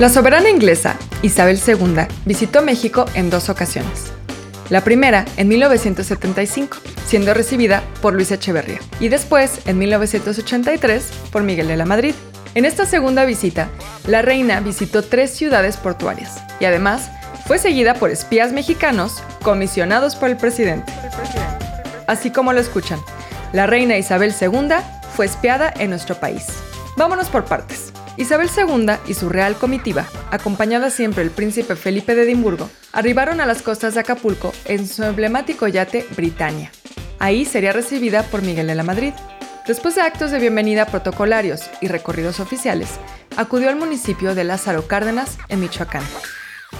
La soberana inglesa, Isabel II, visitó México en dos ocasiones. La primera en 1975, siendo recibida por Luis Echeverría, y después en 1983 por Miguel de la Madrid. En esta segunda visita, la reina visitó tres ciudades portuarias y además fue seguida por espías mexicanos comisionados por el presidente. Así como lo escuchan, la reina Isabel II fue espiada en nuestro país. Vámonos por partes. Isabel II y su real comitiva, acompañada siempre el príncipe Felipe de Edimburgo, arribaron a las costas de Acapulco en su emblemático yate Britannia. Ahí sería recibida por Miguel de la Madrid. Después de actos de bienvenida protocolarios y recorridos oficiales, acudió al municipio de Lázaro Cárdenas, en Michoacán.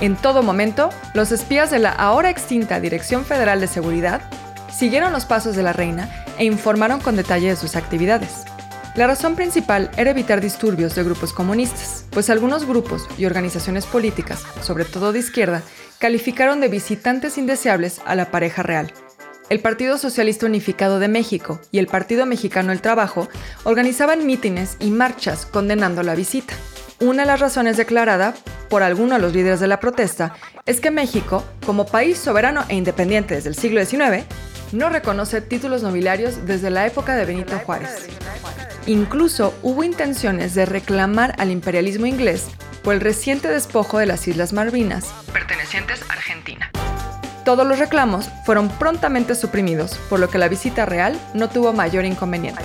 En todo momento, los espías de la ahora extinta Dirección Federal de Seguridad siguieron los pasos de la reina e informaron con detalle de sus actividades. La razón principal era evitar disturbios de grupos comunistas, pues algunos grupos y organizaciones políticas, sobre todo de izquierda, calificaron de visitantes indeseables a la pareja real. El Partido Socialista Unificado de México y el Partido Mexicano del Trabajo organizaban mítines y marchas condenando la visita. Una de las razones declarada por algunos de los líderes de la protesta es que México, como país soberano e independiente desde el siglo XIX, no reconoce títulos nobiliarios desde la época de Benito Juárez. Incluso hubo intenciones de reclamar al imperialismo inglés por el reciente despojo de las Islas Malvinas, pertenecientes a Argentina. Todos los reclamos fueron prontamente suprimidos, por lo que la visita real no tuvo mayor inconveniente.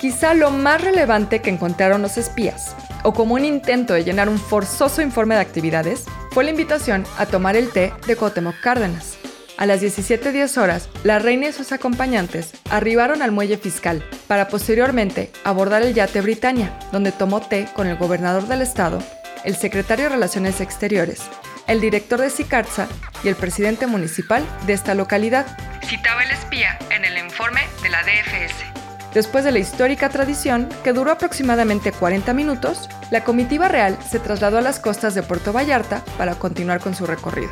Quizá lo más relevante que encontraron los espías, o como un intento de llenar un forzoso informe de actividades, fue la invitación a tomar el té de Cuauhtémoc Cárdenas, a las 17.10 horas, la reina y sus acompañantes arribaron al muelle fiscal para posteriormente abordar el yate Britannia, donde tomó té con el gobernador del estado, el secretario de Relaciones Exteriores, el director de Sicarza y el presidente municipal de esta localidad. Citaba el espía en el informe de la DFS. Después de la histórica tradición, que duró aproximadamente 40 minutos, la comitiva real se trasladó a las costas de Puerto Vallarta para continuar con su recorrido.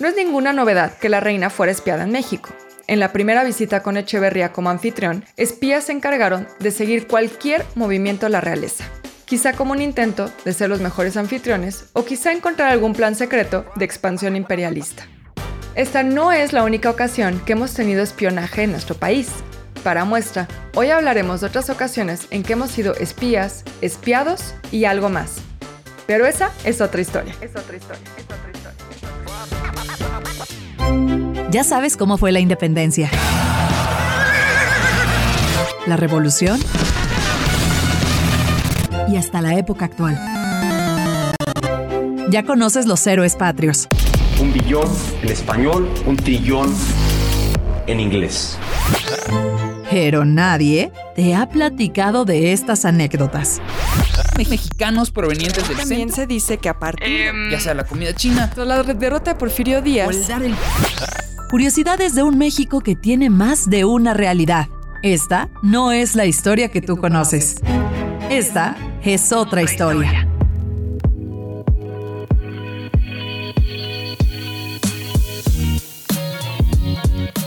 No es ninguna novedad que la reina fuera espiada en México. En la primera visita con Echeverría como anfitrión, espías se encargaron de seguir cualquier movimiento de la realeza. Quizá como un intento de ser los mejores anfitriones o quizá encontrar algún plan secreto de expansión imperialista. Esta no es la única ocasión que hemos tenido espionaje en nuestro país. Para muestra, hoy hablaremos de otras ocasiones en que hemos sido espías, espiados y algo más. Pero esa es otra historia. Es otra historia. Es otra historia. Ya sabes cómo fue la independencia. La revolución. Y hasta la época actual. Ya conoces los héroes patrios. Un billón en español, un trillón en inglés. Pero nadie te ha platicado de estas anécdotas. Mexicanos provenientes del También se dice que a partir ya sea la comida china, la derrota de Porfirio Díaz, Curiosidades de un México que tiene más de una realidad. Esta no es la historia que tú conoces. Esta es otra historia.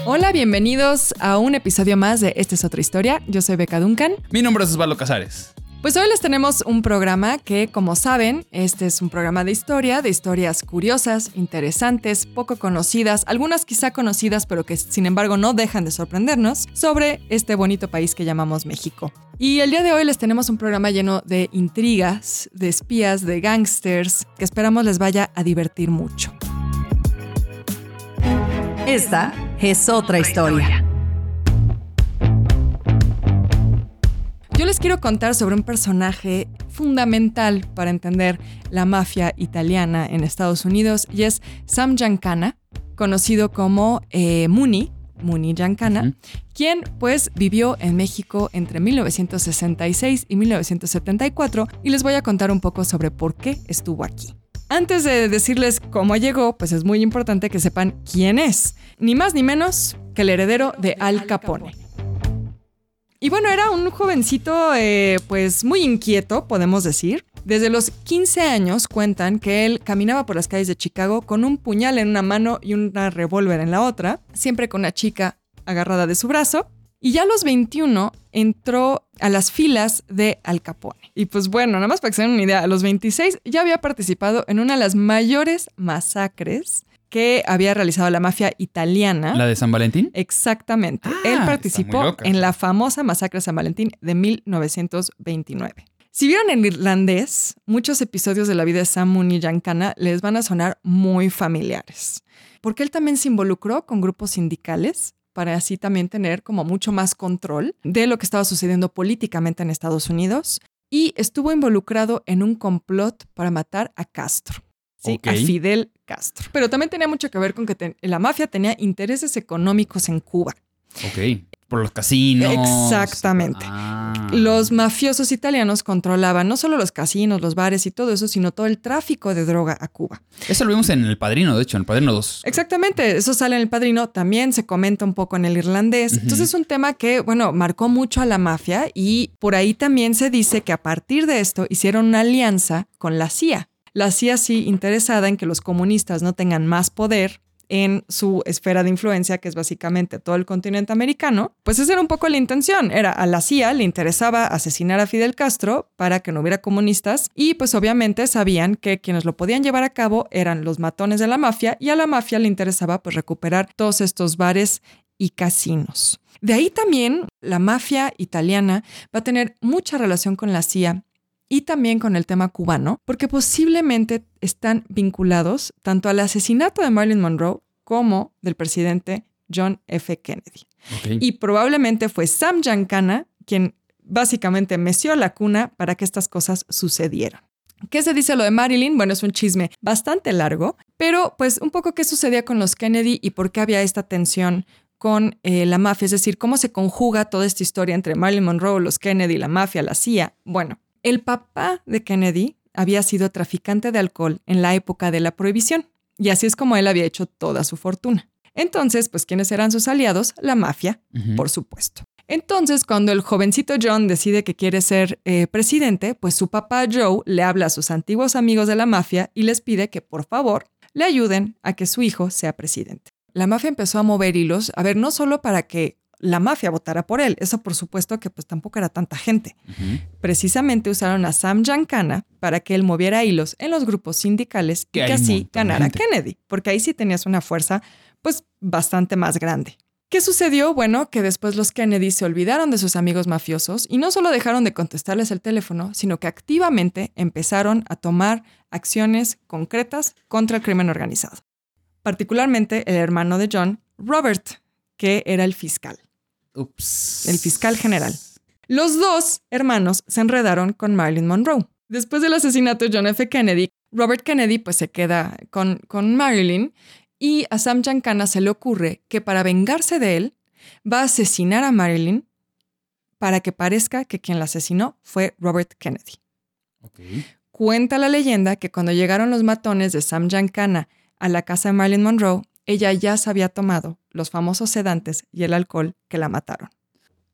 Hola, bienvenidos a un episodio más de Esta es otra historia. Yo soy Beca Duncan. Mi nombre es Osvaldo Casares. Pues hoy les tenemos un programa que, como saben, este es un programa de historia, de historias curiosas, interesantes, poco conocidas, algunas quizá conocidas, pero que sin embargo no dejan de sorprendernos, sobre este bonito país que llamamos México. Y el día de hoy les tenemos un programa lleno de intrigas, de espías, de gangsters, que esperamos les vaya a divertir mucho. Esta es otra historia. Yo les quiero contar sobre un personaje fundamental para entender la mafia italiana en Estados Unidos y es Sam Giancana, conocido como eh, Muni, Muni Giancana, quien pues vivió en México entre 1966 y 1974 y les voy a contar un poco sobre por qué estuvo aquí. Antes de decirles cómo llegó, pues es muy importante que sepan quién es, ni más ni menos que el heredero de Al Capone. Y bueno, era un jovencito eh, pues muy inquieto, podemos decir. Desde los 15 años cuentan que él caminaba por las calles de Chicago con un puñal en una mano y una revólver en la otra, siempre con una chica agarrada de su brazo. Y ya a los 21 entró a las filas de Al Capone. Y pues bueno, nada más para que se den una idea, a los 26 ya había participado en una de las mayores masacres que había realizado la mafia italiana. ¿La de San Valentín? Exactamente. Ah, Él participó en la famosa masacre de San Valentín de 1929. Si vieron en irlandés, muchos episodios de la vida de Sam Mooney Giancana les van a sonar muy familiares, porque él también se involucró con grupos sindicales para así también tener como mucho más control de lo que estaba sucediendo políticamente en Estados Unidos y estuvo involucrado en un complot para matar a Castro. Sí, a Fidel Castro. Pero también tenía mucho que ver con que te- la mafia tenía intereses económicos en Cuba. Ok. Por los casinos. Exactamente. Ah. Los mafiosos italianos controlaban no solo los casinos, los bares y todo eso, sino todo el tráfico de droga a Cuba. Eso lo vimos en El Padrino, de hecho, en El Padrino 2. Exactamente, eso sale en el padrino, también se comenta un poco en el irlandés. Entonces es un tema que, bueno, marcó mucho a la mafia y por ahí también se dice que a partir de esto hicieron una alianza con la CIA. La CIA sí interesada en que los comunistas no tengan más poder en su esfera de influencia, que es básicamente todo el continente americano, pues esa era un poco la intención. Era a la CIA le interesaba asesinar a Fidel Castro para que no hubiera comunistas y pues obviamente sabían que quienes lo podían llevar a cabo eran los matones de la mafia y a la mafia le interesaba pues recuperar todos estos bares y casinos. De ahí también la mafia italiana va a tener mucha relación con la CIA y también con el tema cubano, porque posiblemente están vinculados tanto al asesinato de Marilyn Monroe como del presidente John F. Kennedy. Y probablemente fue Sam Giancana quien básicamente meció la cuna para que estas cosas sucedieran. ¿Qué se dice lo de Marilyn? Bueno, es un chisme bastante largo, pero pues un poco qué sucedía con los Kennedy y por qué había esta tensión con eh, la mafia, es decir, cómo se conjuga toda esta historia entre Marilyn Monroe, los Kennedy, la mafia, la CIA. Bueno, el papá de Kennedy había sido traficante de alcohol en la época de la prohibición y así es como él había hecho toda su fortuna. Entonces, pues, ¿quiénes eran sus aliados? La mafia, por supuesto. Entonces, cuando el jovencito John decide que quiere ser eh, presidente, pues su papá Joe le habla a sus antiguos amigos de la mafia y les pide que por favor le ayuden a que su hijo sea presidente. La mafia empezó a mover hilos, a ver, no solo para que la mafia votara por él, eso por supuesto que pues tampoco era tanta gente. Precisamente usaron a Sam Giancana para que él moviera hilos en los grupos sindicales Que y que así ganara. Kennedy, porque ahí sí tenías una fuerza pues bastante más grande. ¿Qué sucedió? Bueno, que después los Kennedy se olvidaron de sus amigos mafiosos y no solo dejaron de contestarles el teléfono, sino que activamente empezaron a tomar acciones concretas contra el crimen organizado. Particularmente el hermano de John, Robert, que era el fiscal. Ups. El fiscal general. Los dos hermanos se enredaron con Marilyn Monroe. Después del asesinato de John F. Kennedy, Robert Kennedy pues se queda con, con Marilyn y a Sam Giancana se le ocurre que para vengarse de él va a asesinar a Marilyn para que parezca que quien la asesinó fue Robert Kennedy. Cuenta la leyenda que cuando llegaron los matones de Sam Giancana a la casa de Marilyn Monroe, ella ya se había tomado los famosos sedantes y el alcohol que la mataron.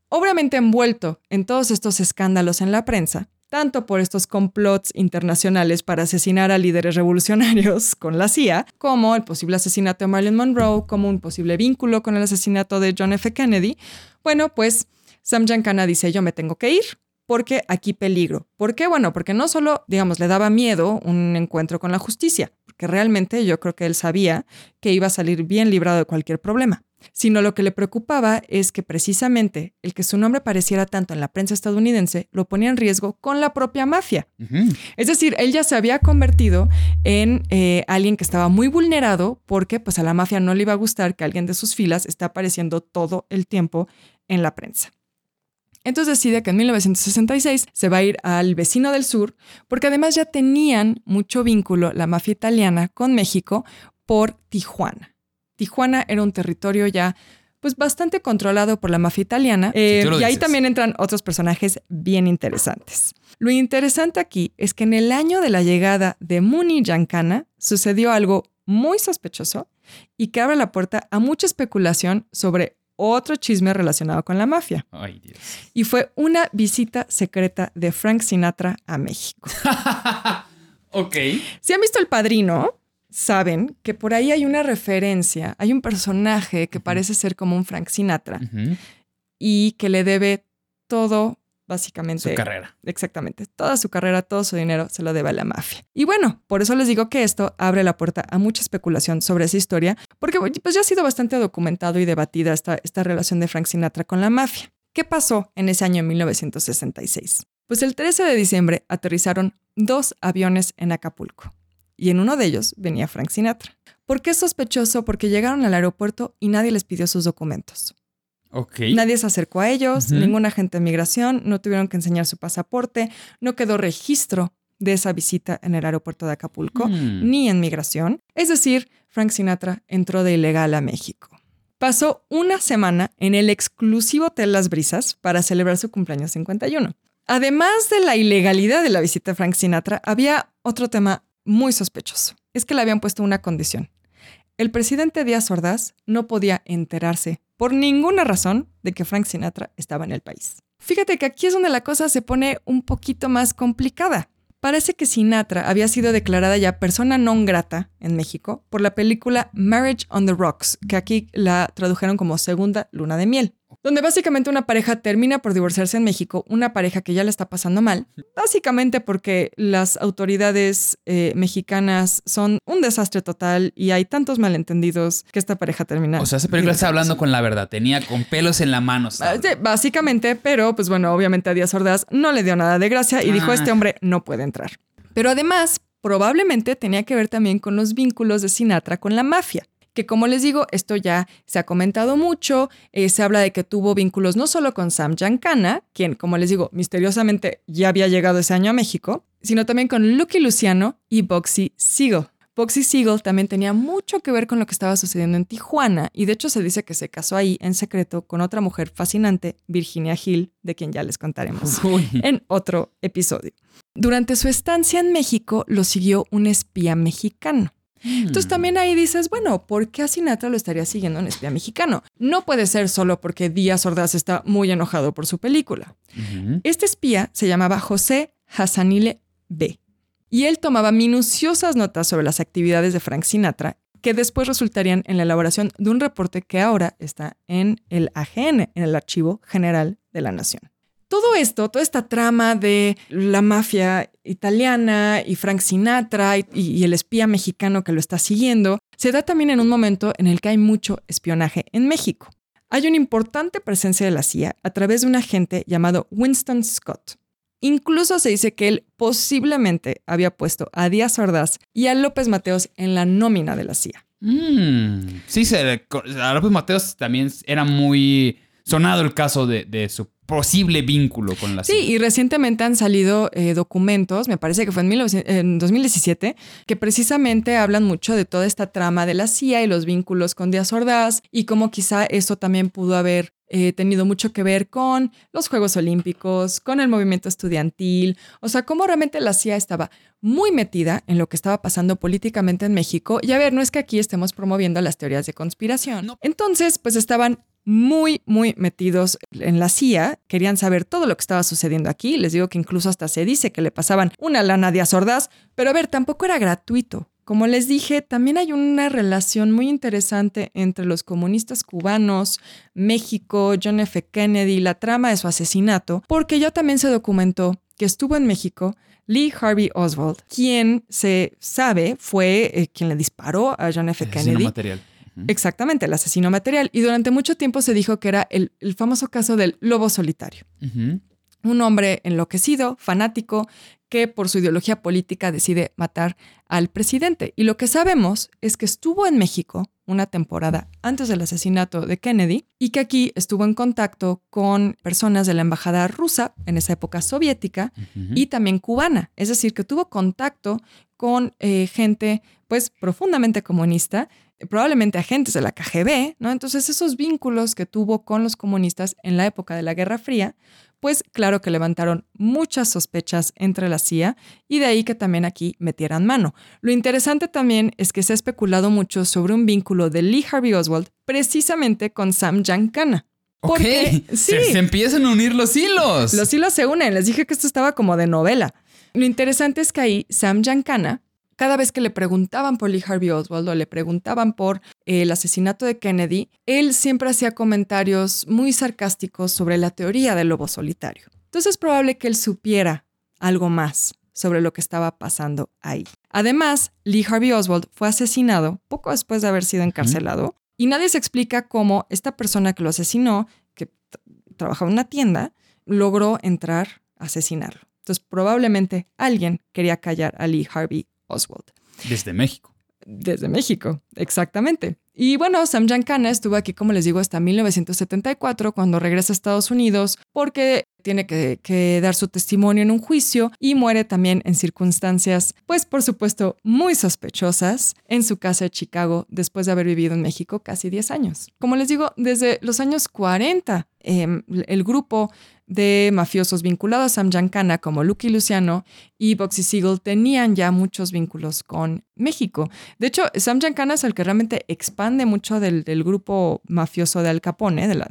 Obviamente envuelto en todos estos escándalos en la prensa, tanto por estos complots internacionales para asesinar a líderes revolucionarios con la CIA, como el posible asesinato de Marilyn Monroe, como un posible vínculo con el asesinato de John F. Kennedy, bueno, pues Sam Giancana dice, yo me tengo que ir porque aquí peligro. ¿Por qué? Bueno, porque no solo, digamos, le daba miedo un encuentro con la justicia, porque realmente yo creo que él sabía que iba a salir bien librado de cualquier problema, sino lo que le preocupaba es que precisamente el que su nombre apareciera tanto en la prensa estadounidense lo ponía en riesgo con la propia mafia. Es decir, él ya se había convertido en eh, alguien que estaba muy vulnerado porque pues a la mafia no le iba a gustar que alguien de sus filas está apareciendo todo el tiempo en la prensa. Entonces decide que en 1966 se va a ir al vecino del sur porque además ya tenían mucho vínculo la mafia italiana con México por Tijuana. Tijuana era un territorio ya pues bastante controlado por la mafia italiana eh, y ahí dices. también entran otros personajes bien interesantes. Lo interesante aquí es que en el año de la llegada de Muni Giancana sucedió algo muy sospechoso y que abre la puerta a mucha especulación sobre otro chisme relacionado con la mafia. Ay, Dios. Y fue una visita secreta de Frank Sinatra a México. Ok. Si han visto El Padrino, saben que por ahí hay una referencia, hay un personaje que parece ser como un Frank Sinatra. Y que le debe todo, básicamente. Su carrera. Exactamente. Toda su carrera, todo su dinero se lo debe a la mafia. Y bueno, por eso les digo que esto abre la puerta a mucha especulación sobre esa historia, porque pues ya ha sido bastante documentado y debatida esta, esta relación de Frank Sinatra con la mafia. ¿Qué pasó en ese año 1966? Pues el 13 de diciembre aterrizaron dos aviones en Acapulco y en uno de ellos venía Frank Sinatra. ¿Por qué es sospechoso? Porque llegaron al aeropuerto y nadie les pidió sus documentos. Ok. Nadie se acercó a ellos, Ujú. ningún agente de migración, no tuvieron que enseñar su pasaporte, no quedó registro de esa visita en el aeropuerto de Acapulco, Mm. ni en migración. Es decir, Frank Sinatra entró de ilegal a México. Pasó una semana en el exclusivo Hotel Las Brisas para celebrar su cumpleaños 51. Además de la ilegalidad de la visita de Frank Sinatra, había otro tema muy sospechoso. Es que le habían puesto una condición. El presidente Díaz Ordaz no podía enterarse por ninguna razón de que Frank Sinatra estaba en el país. Fíjate que aquí es donde la cosa se pone un poquito más complicada. Parece que Sinatra había sido declarada ya persona non grata en México por la película Marriage on the Rocks, que aquí la tradujeron como Segunda Luna de Miel, donde básicamente una pareja termina por divorciarse en México, una pareja que ya le está pasando mal, básicamente porque las autoridades eh, mexicanas son un desastre total y hay tantos malentendidos que esta pareja termina. O sea, esa película está hablando con la verdad. Tenía con pelos en la mano. Ah, Básicamente, pero pues bueno, obviamente a Díaz Ordaz no le dio nada de gracia y dijo, Ah. este hombre no puede entrar. Pero además, probablemente tenía que ver también con los vínculos de Sinatra con la mafia. Que como les digo, esto ya se ha comentado mucho, eh, se habla de que tuvo vínculos no solo con Sam Giancana, quien, como les digo, misteriosamente ya había llegado ese año a México, sino también con Lucky Luciano y Boxy Siegel. Boxy Siegel también tenía mucho que ver con lo que estaba sucediendo en Tijuana y de hecho se dice que se casó ahí en secreto con otra mujer fascinante, Virginia Hill, de quien ya les contaremos Uy. en otro episodio. Durante su estancia en México lo siguió un espía mexicano. Entonces Mm. también ahí dices, bueno, ¿por qué a Sinatra lo estaría siguiendo un espía mexicano? No puede ser solo porque Díaz Ordaz está muy enojado por su película. Este espía se llamaba José Hassanile B. Y él tomaba minuciosas notas sobre las actividades de Frank Sinatra que después resultarían en la elaboración de un reporte que ahora está en el AGN, en el Archivo General de la Nación. Todo esto, toda esta trama de la mafia italiana y Frank Sinatra y, el espía mexicano que lo está siguiendo, se da también en un momento en el que hay mucho espionaje en México. Hay una importante presencia de la CIA a través de un agente llamado Winston Scott. Incluso se dice que él posiblemente había puesto a Díaz Ordaz y a López Mateos en la nómina de la CIA. Mm. Sí, se, a López Mateos también era muy sonado el caso de, de su posible vínculo con la Sí, CIA. y recientemente han salido eh, documentos, me parece que fue en, 1900 en 2017, que precisamente hablan mucho de toda esta trama de la CIA y los vínculos con Díaz Ordaz y cómo quizá eso también pudo haber eh, tenido mucho que ver con los Juegos Olímpicos, con el movimiento estudiantil, o sea, cómo realmente la CIA estaba muy metida en lo que estaba pasando políticamente en México. Y a ver, no es que aquí estemos promoviendo las teorías de conspiración. No. Entonces, pues estaban muy, muy metidos en la CIA, querían saber todo lo que estaba sucediendo aquí. Les digo que incluso hasta se dice que le pasaban una lana a Díaz Ordaz, pero a ver, tampoco era gratuito. Como les dije, también hay una relación muy interesante entre los comunistas cubanos, México, John F. Kennedy, la trama de su asesinato, porque ya también se documentó que estuvo en México Lee Harvey Oswald, quien se sabe fue eh, quien le disparó a John F. Kennedy. material. Exactamente, el asesino material. Y durante mucho tiempo se dijo que era el, el famoso caso del lobo solitario. Un hombre enloquecido, fanático, que por su ideología política decide matar al presidente. Y lo que sabemos es que estuvo en México una temporada antes del asesinato de Kennedy y que aquí estuvo en contacto con personas de la embajada rusa, en esa época soviética, y también cubana. Es decir, que tuvo contacto con eh, gente pues profundamente comunista, probablemente agentes de la KGB, ¿no? Entonces esos vínculos que tuvo con los comunistas en la época de la Guerra Fría, pues claro que levantaron muchas sospechas entre la CIA y de ahí que también aquí metieran mano. Lo interesante también es que se ha especulado mucho sobre un vínculo de Lee Harvey Oswald precisamente con Sam Giancana. Ok. Porque, sí. Se, se empiezan a unir los hilos. Los hilos se unen. Les dije que esto estaba como de novela. Lo interesante es que ahí Sam Giancana cada vez que le preguntaban por Lee Harvey Oswald o le preguntaban por el asesinato de Kennedy, él siempre hacía comentarios muy sarcásticos sobre la teoría del lobo solitario. Entonces es probable que él supiera algo más sobre lo que estaba pasando ahí. Además, Lee Harvey Oswald fue asesinado poco después de haber sido encarcelado y nadie se explica cómo esta persona que lo asesinó, que trabajaba en una tienda, logró entrar a asesinarlo. Entonces, probablemente alguien quería callar a Lee Harvey Oswald. Desde México. Desde México, exactamente. Y bueno, Sam Giancana estuvo aquí, como les digo, hasta 1974, cuando regresa a Estados Unidos, porque tiene que, que, dar su testimonio en un juicio y muere también en circunstancias, pues por supuesto, muy sospechosas en su casa de Chicago después de haber vivido en México casi 10 años. Como les digo, desde los años 40, eh, el grupo de mafiosos vinculados a Sam Giancana como Lucky Luciano y Boxy Siegel tenían ya muchos vínculos con México. De hecho, Sam Giancana es el que realmente expande mucho del, del grupo mafioso de Al Capone, de la,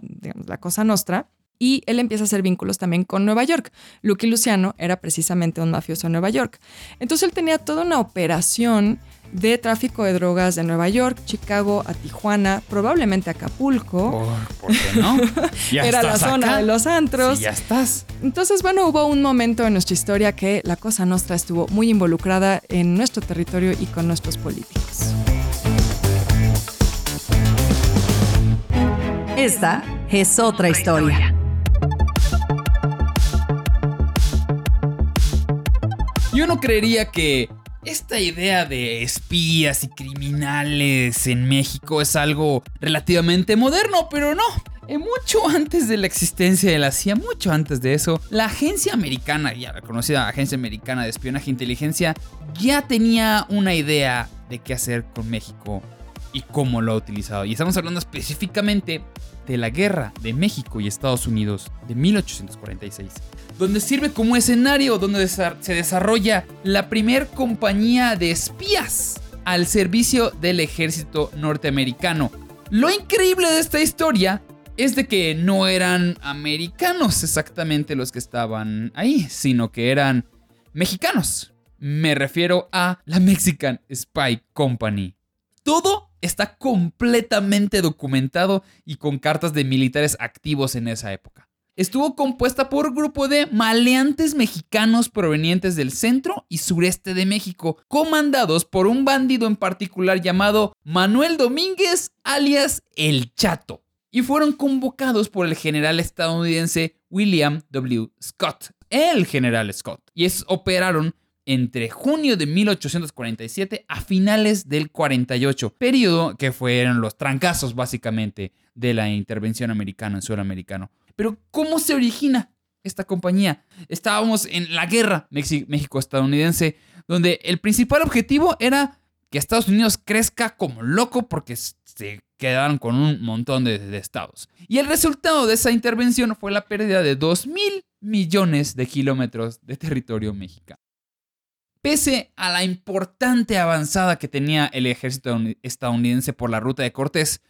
la Cosa Nostra, y él empieza a hacer vínculos también con Nueva York. Lucky Luciano era precisamente un mafioso en Nueva York. Entonces él tenía toda una operación de tráfico de drogas de Nueva York, Chicago a Tijuana, probablemente Acapulco. ¿Por, por qué no? ¿Ya Era la zona acá? de los antros. Sí, ya estás. Entonces, bueno, hubo un momento en nuestra historia que la Cosa Nostra estuvo muy involucrada en nuestro territorio y con nuestros políticos. Esta es otra historia. Yo no creería que esta idea de espías y criminales en México es algo relativamente moderno, pero no. Eh, mucho antes de la existencia de la CIA, mucho antes de eso, la agencia americana, ya la conocida agencia americana de espionaje e inteligencia, ya tenía una idea de qué hacer con México y cómo lo ha utilizado. Y estamos hablando específicamente de la guerra de México y Estados Unidos de 1846, donde sirve como escenario donde se desarrolla la primer compañía de espías al servicio del ejército norteamericano. Lo increíble de esta historia es de que no eran americanos exactamente los que estaban ahí, sino que eran mexicanos. Me refiero a la Mexican Spy Company. Todo está completamente documentado y con cartas de militares activos en esa época. Estuvo compuesta por un grupo de maleantes mexicanos provenientes del centro y sureste de México, comandados por un bandido en particular llamado Manuel Domínguez, alias El Chato, y fueron convocados por el general estadounidense William W. Scott, el general Scott, y es, operaron entre junio de 1847 a finales del 48, periodo que fueron los trancazos básicamente de la intervención americana en suelo americano. Pero ¿cómo se origina esta compañía? Estábamos en la guerra México-estadounidense, donde el principal objetivo era que Estados Unidos crezca como loco porque se quedaron con un montón de, de estados. Y el resultado de esa intervención fue la pérdida de 2 mil millones de kilómetros de territorio mexicano. Pese a la importante avanzada que tenía el ejército estadounidense por la ruta de Cortés,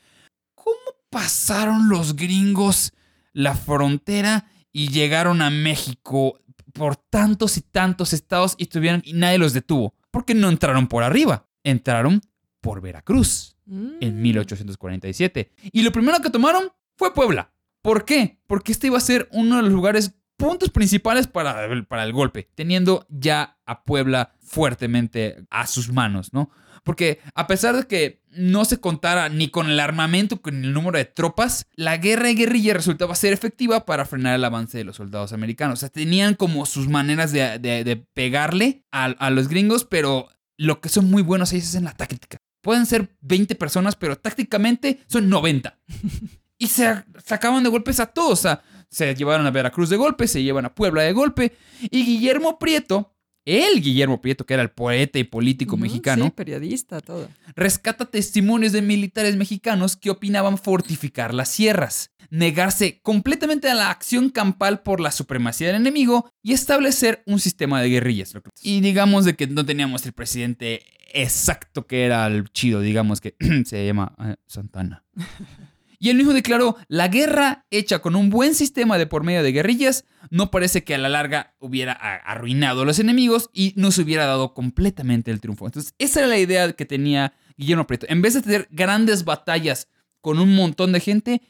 ¿cómo pasaron los gringos la frontera y llegaron a México por tantos y tantos estados y, tuvieron, y nadie los detuvo? Porque no entraron por arriba, entraron por Veracruz Mm. en 1847. Y lo primero que tomaron fue Puebla. ¿Por qué? Porque este iba a ser uno de los lugares puntos principales para el, para el golpe, teniendo ya a Puebla fuertemente a sus manos, ¿no? Porque a pesar de que no se contara ni con el armamento, con el número de tropas, la guerra de guerrilla resultaba ser efectiva para frenar el avance de los soldados americanos. O sea, tenían como sus maneras de, de, de pegarle a, a los gringos, pero lo que son muy buenos ellos es en la táctica. Pueden ser 20 personas, pero tácticamente son 90. y se sacaban de golpes a todos. O sea, se llevaron a Veracruz de golpe, se llevan a Puebla de golpe. Y Guillermo Prieto, el Guillermo Prieto, que era el poeta y político mexicano, Sí, periodista, todo. rescata testimonios de militares mexicanos que opinaban fortificar las sierras, negarse completamente a la acción campal por la supremacía del enemigo y establecer un sistema de guerrillas. Y digamos de que no teníamos el presidente exacto que era el chido, digamos que se llama eh, Santana. Y él mismo declaró, la guerra hecha con un buen sistema de por medio de guerrillas no parece que a la larga hubiera arruinado a los enemigos y nos hubiera dado completamente el triunfo. Entonces, esa era la idea que tenía Guillermo Prieto. En vez de tener grandes batallas con un montón de gente,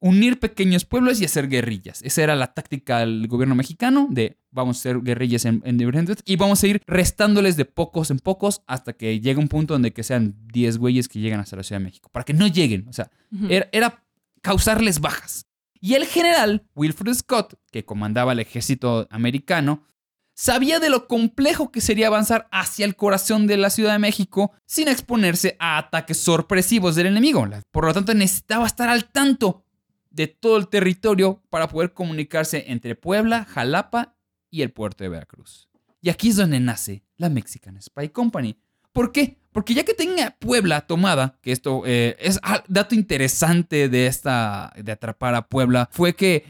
unir pequeños pueblos y hacer guerrillas. Esa era la táctica del gobierno mexicano de vamos a hacer guerrillas en, diferentes y vamos a ir restándoles de pocos en pocos hasta que llegue un punto donde que sean 10 güeyes que llegan hasta la Ciudad de México, para que no lleguen. O sea, era, era causarles bajas. Y el general Wilfred Scott, que comandaba el ejército americano, sabía de lo complejo que sería avanzar hacia el corazón de la Ciudad de México sin exponerse a ataques sorpresivos del enemigo. Por lo tanto, necesitaba estar al tanto de todo el territorio para poder comunicarse entre Puebla, Jalapa y el puerto de Veracruz. Y aquí es donde nace la Mexican Spy Company. ¿Por qué? Porque ya que tenía Puebla tomada, que esto eh, es dato interesante de esta, de atrapar a Puebla, fue que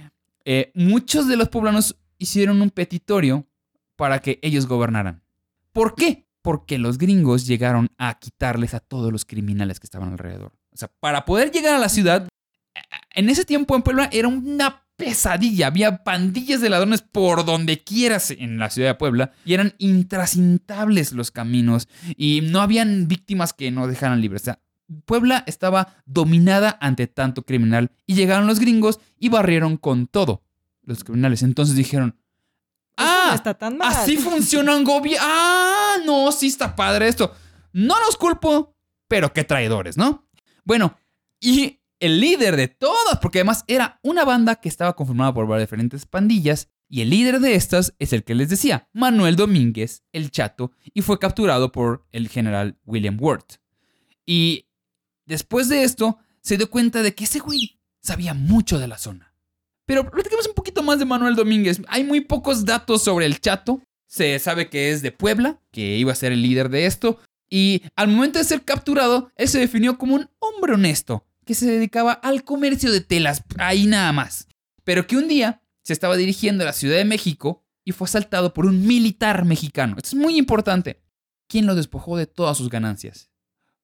eh, muchos de los poblanos hicieron un petitorio para que ellos gobernaran. ¿Por qué? Porque los gringos llegaron a quitarles a todos los criminales que estaban alrededor. O sea, para poder llegar a la ciudad, en ese tiempo en Puebla era una pesadilla. Había pandillas de ladrones por donde quieras en la ciudad de Puebla y eran intrasintables los caminos y no habían víctimas que no dejaran libres. O sea, Puebla estaba dominada ante tanto criminal y llegaron los gringos y barrieron con todo los criminales. Entonces dijeron, ah, está tan mal. así funciona un gobierno. Ah, no, sí está padre esto. No los culpo, pero qué traidores, ¿no? Bueno, y el líder de todas, porque además era una banda que estaba conformada por varias diferentes pandillas, y el líder de estas es el que les decía, Manuel Domínguez, el chato, y fue capturado por el general William Worth. Y después de esto, se dio cuenta de que ese güey sabía mucho de la zona. Pero platicamos un poquito más de Manuel Domínguez. Hay muy pocos datos sobre el chato. Se sabe que es de Puebla, que iba a ser el líder de esto. Y al momento de ser capturado, él se definió como un hombre honesto, que se dedicaba al comercio de telas, ahí nada más. Pero que un día se estaba dirigiendo a la Ciudad de México y fue asaltado por un militar mexicano. Es muy importante. Quien lo despojó de todas sus ganancias.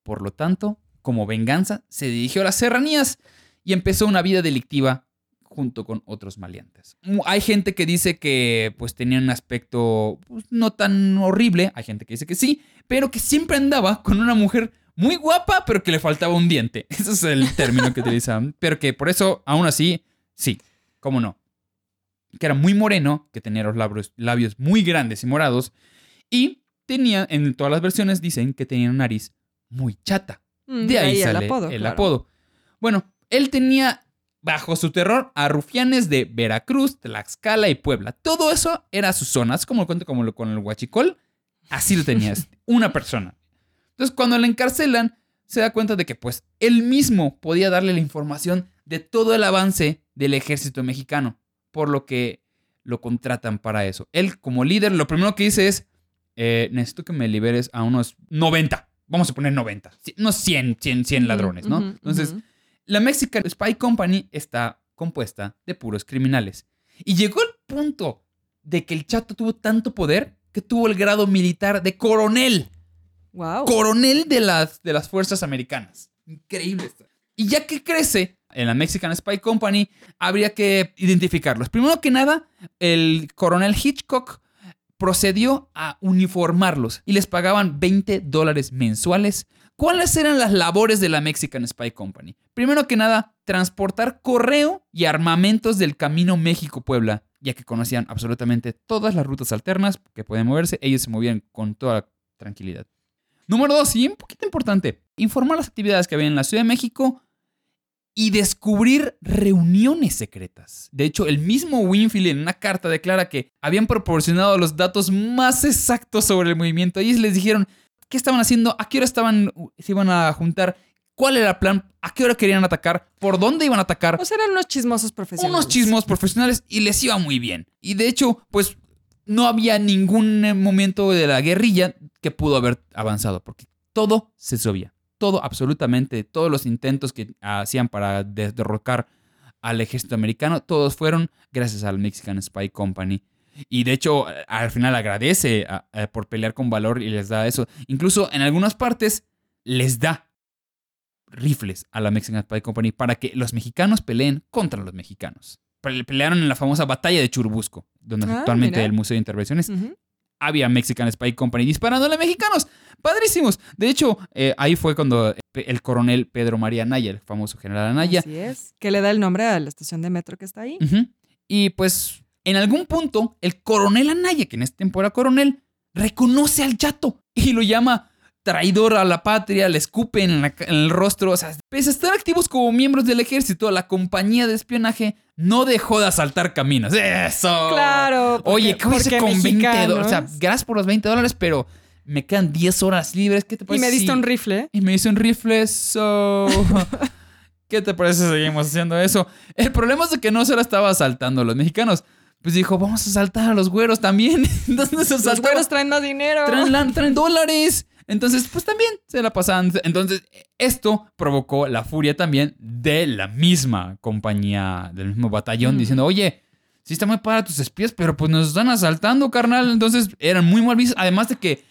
Por lo tanto, como venganza, se dirigió a las serranías y empezó una vida delictiva junto con otros maleantes. Hay gente que dice que pues tenía un aspecto pues, no tan horrible, hay gente que dice que sí, pero que siempre andaba con una mujer muy guapa, pero que le faltaba un diente. Ese es el término que utilizaban. Pero que por eso, aún así, sí, cómo no. Que era muy moreno, que tenía los labios, labios muy grandes y morados. Y tenía, en todas las versiones dicen que tenía una nariz muy chata. Mm, de ahí, sale el apodo. El apodo. Bueno, él tenía bajo su terror a rufianes de Veracruz, Tlaxcala y Puebla. Todo eso era sus zonas, como lo cuento como lo, con el huachicol. Así lo tenías, una persona. Entonces, cuando le encarcelan, se da cuenta de que pues él mismo podía darle la información de todo el avance del ejército mexicano, por lo que lo contratan para eso. Él como líder, lo primero que dice es, eh, necesito que me liberes a unos 90, vamos a poner 90, unos 100, 100, 100 ladrones, ¿no? Entonces, la Mexican Spy Company está compuesta de puros criminales. Y llegó el punto de que el chato tuvo tanto poder que tuvo el grado militar de coronel. Coronel de las, de las fuerzas americanas. Increíble esto. Y ya que crece en la Mexican Spy Company, habría que identificarlos. Primero que nada, el coronel Hitchcock procedió a uniformarlos y les pagaban 20 dólares mensuales. ¿Cuáles eran las labores de la Mexican Spy Company? Primero que nada, transportar correo y armamentos del camino México-Puebla, ya que conocían absolutamente todas las rutas alternas que pueden moverse, ellos se movían con toda tranquilidad. Número dos, y un poquito importante, informar las actividades que había en la Ciudad de México y descubrir reuniones secretas. De hecho, el mismo Winfield en una carta declara que habían proporcionado los datos más exactos sobre el movimiento. Y les dijeron qué estaban haciendo, a qué hora estaban, se iban a juntar, cuál era el plan, a qué hora querían atacar, por dónde iban a atacar. O sea, eran unos chismosos profesionales. Unos chismosos profesionales y les iba muy bien. Y de hecho, pues no había ningún momento de la guerrilla que pudo haber avanzado, porque todo se subía. Todo, absolutamente, todos los intentos que hacían para derrocar al ejército americano, todos fueron gracias al Mexican Spy Company. Y de hecho, al final agradece por pelear con valor y les da eso. Incluso en algunas partes les da rifles a la Mexican Spy Company para que los mexicanos peleen contra los mexicanos. Pe- Pelearon en la famosa batalla de Churubusco, donde Ah, actualmente mira. el Museo de Intervenciones había Mexican Spy Company disparándole a mexicanos. Padrísimos. De hecho, eh, ahí fue cuando el coronel Pedro María Anaya, el famoso general Anaya, Así es. Que le da el nombre a la estación de metro que está ahí. Y pues, en algún punto, el coronel Anaya, que en este tiempo era coronel, reconoce al chato y lo llama traidor a la patria, le escupe en, en el rostro. O sea, pese a estar activos como miembros del ejército, la compañía de espionaje no dejó de asaltar caminos. ¡Eso! Claro. porque- Oye, ¿qué porque con 20 dólares? O sea, mexicanos. gracias por los 20 dólares, pero me quedan 10 horas libres. ¿Qué te Y parece? me diste si- un rifle. y me hizo un rifle, so... ¿Qué te parece si seguimos haciendo eso? El problema es que no solo estaba asaltando a los mexicanos. Pues dijo, vamos a asaltar a los güeros también. Entonces Los güeros traen más dinero. traen dólares. Entonces, pues también se la pasaban. Entonces, esto provocó la furia también de la misma compañía, del mismo batallón, Mm. diciendo, oye, sí está muy para tus espías, pero pues nos están asaltando, carnal. Entonces, eran muy mal vistos. Además de que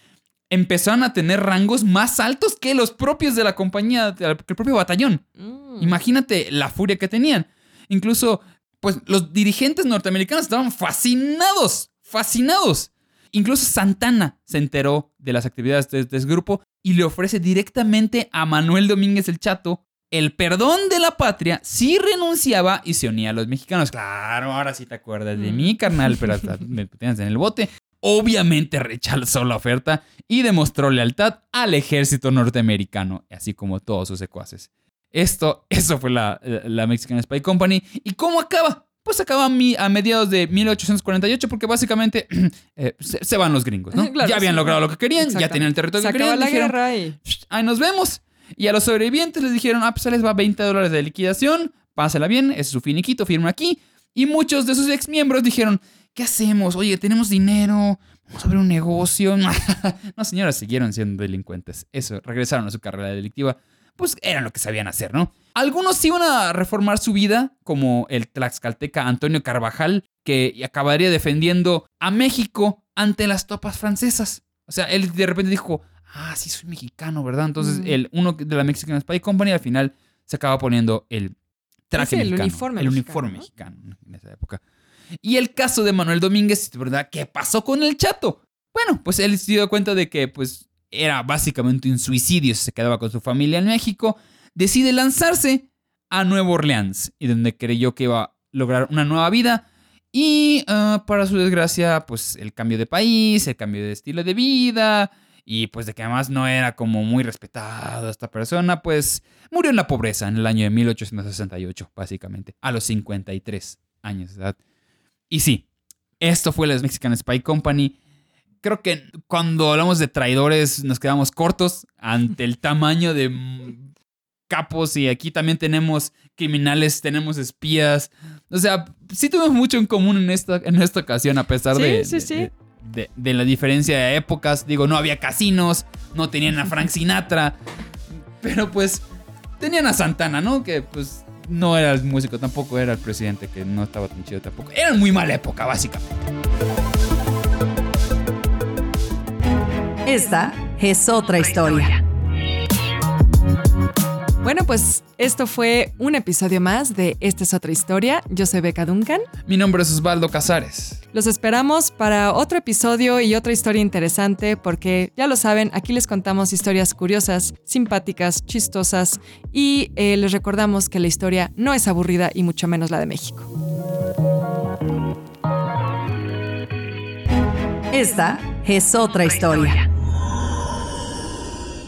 empezaron a tener rangos más altos que los propios de la compañía, que el propio batallón. Mm. Imagínate la furia que tenían. Incluso, pues los dirigentes norteamericanos estaban fascinados, fascinados. Incluso Santana se enteró de las actividades de, de ese grupo y le ofrece directamente a Manuel Domínguez el Chato el perdón de la patria si renunciaba y se unía a los mexicanos. Claro, ahora sí te acuerdas de Mm. mí, carnal, pero hasta me tenías en el bote. Obviamente rechazó la oferta y demostró lealtad al ejército norteamericano, así como todos sus secuaces. Esto, eso fue la, la Mexican Spy Company. ¿Y cómo acaba? Pues acaba a, mediados de 1848 porque básicamente eh, se, se van los gringos, ¿no? Claro, ya habían sí. logrado lo que querían, ya tenían el territorio Se que querían. la dijeron, guerra y. "Shh, ahí nos vemos. Y a los sobrevivientes les dijeron, ah, pues les va 20 dólares de liquidación, pásala bien, ese es su finiquito, firma aquí. Y muchos de sus exmiembros dijeron, ¿qué hacemos? Oye, tenemos dinero, vamos a abrir un negocio. no, señoras, siguieron siendo delincuentes. Eso, regresaron a su carrera delictiva. Pues eran lo que sabían hacer, ¿no? Algunos iban a reformar su vida, como el tlaxcalteca Antonio Carvajal, que acabaría defendiendo a México ante las tropas francesas. O sea, él de repente dijo, ah, sí, soy mexicano, ¿verdad? Entonces, Mm. el uno de la Mexican Spy Company al final se acaba poniendo el traje el mexicano. uniforme El mexicano, uniforme ¿no? mexicano en esa época. Y el caso de Manuel Domínguez, ¿verdad? ¿Qué pasó con el chato? Bueno, pues él se dio cuenta de que, pues, era básicamente un suicidio si se quedaba con su familia en México. Decide lanzarse a Nueva Orleans y donde creyó que iba a lograr una nueva vida. Y ah, para su desgracia, pues el cambio de país, el cambio de estilo de vida y pues de que además no era como muy respetado esta persona, pues murió en la pobreza en el año de 1868, básicamente, a los 53 años de edad. Y sí, esto fue la Mexican Spy Company. Creo que cuando hablamos de traidores nos quedamos cortos ante el tamaño de capos y aquí también tenemos criminales, tenemos espías. O sea, sí tuvimos mucho en común en esta, en esta ocasión a pesar Sí, de, sí, de- sí. de- de- de la diferencia de épocas. Digo, no había casinos, no tenían a Frank Sinatra, pero pues tenían a Santana, ¿no? Que pues no era el músico, tampoco era el presidente, que no estaba tan chido tampoco. Era muy mala época, básicamente. Esta es otra historia. Bueno, pues esto fue un episodio más de Esta es otra historia. Yo soy Beca Duncan. Mi nombre es Osvaldo Casares. Los esperamos para otro episodio y otra historia interesante porque ya lo saben, aquí les contamos historias curiosas, simpáticas, chistosas y eh, les recordamos que la historia no es aburrida y mucho menos la de México. Esta es otra historia.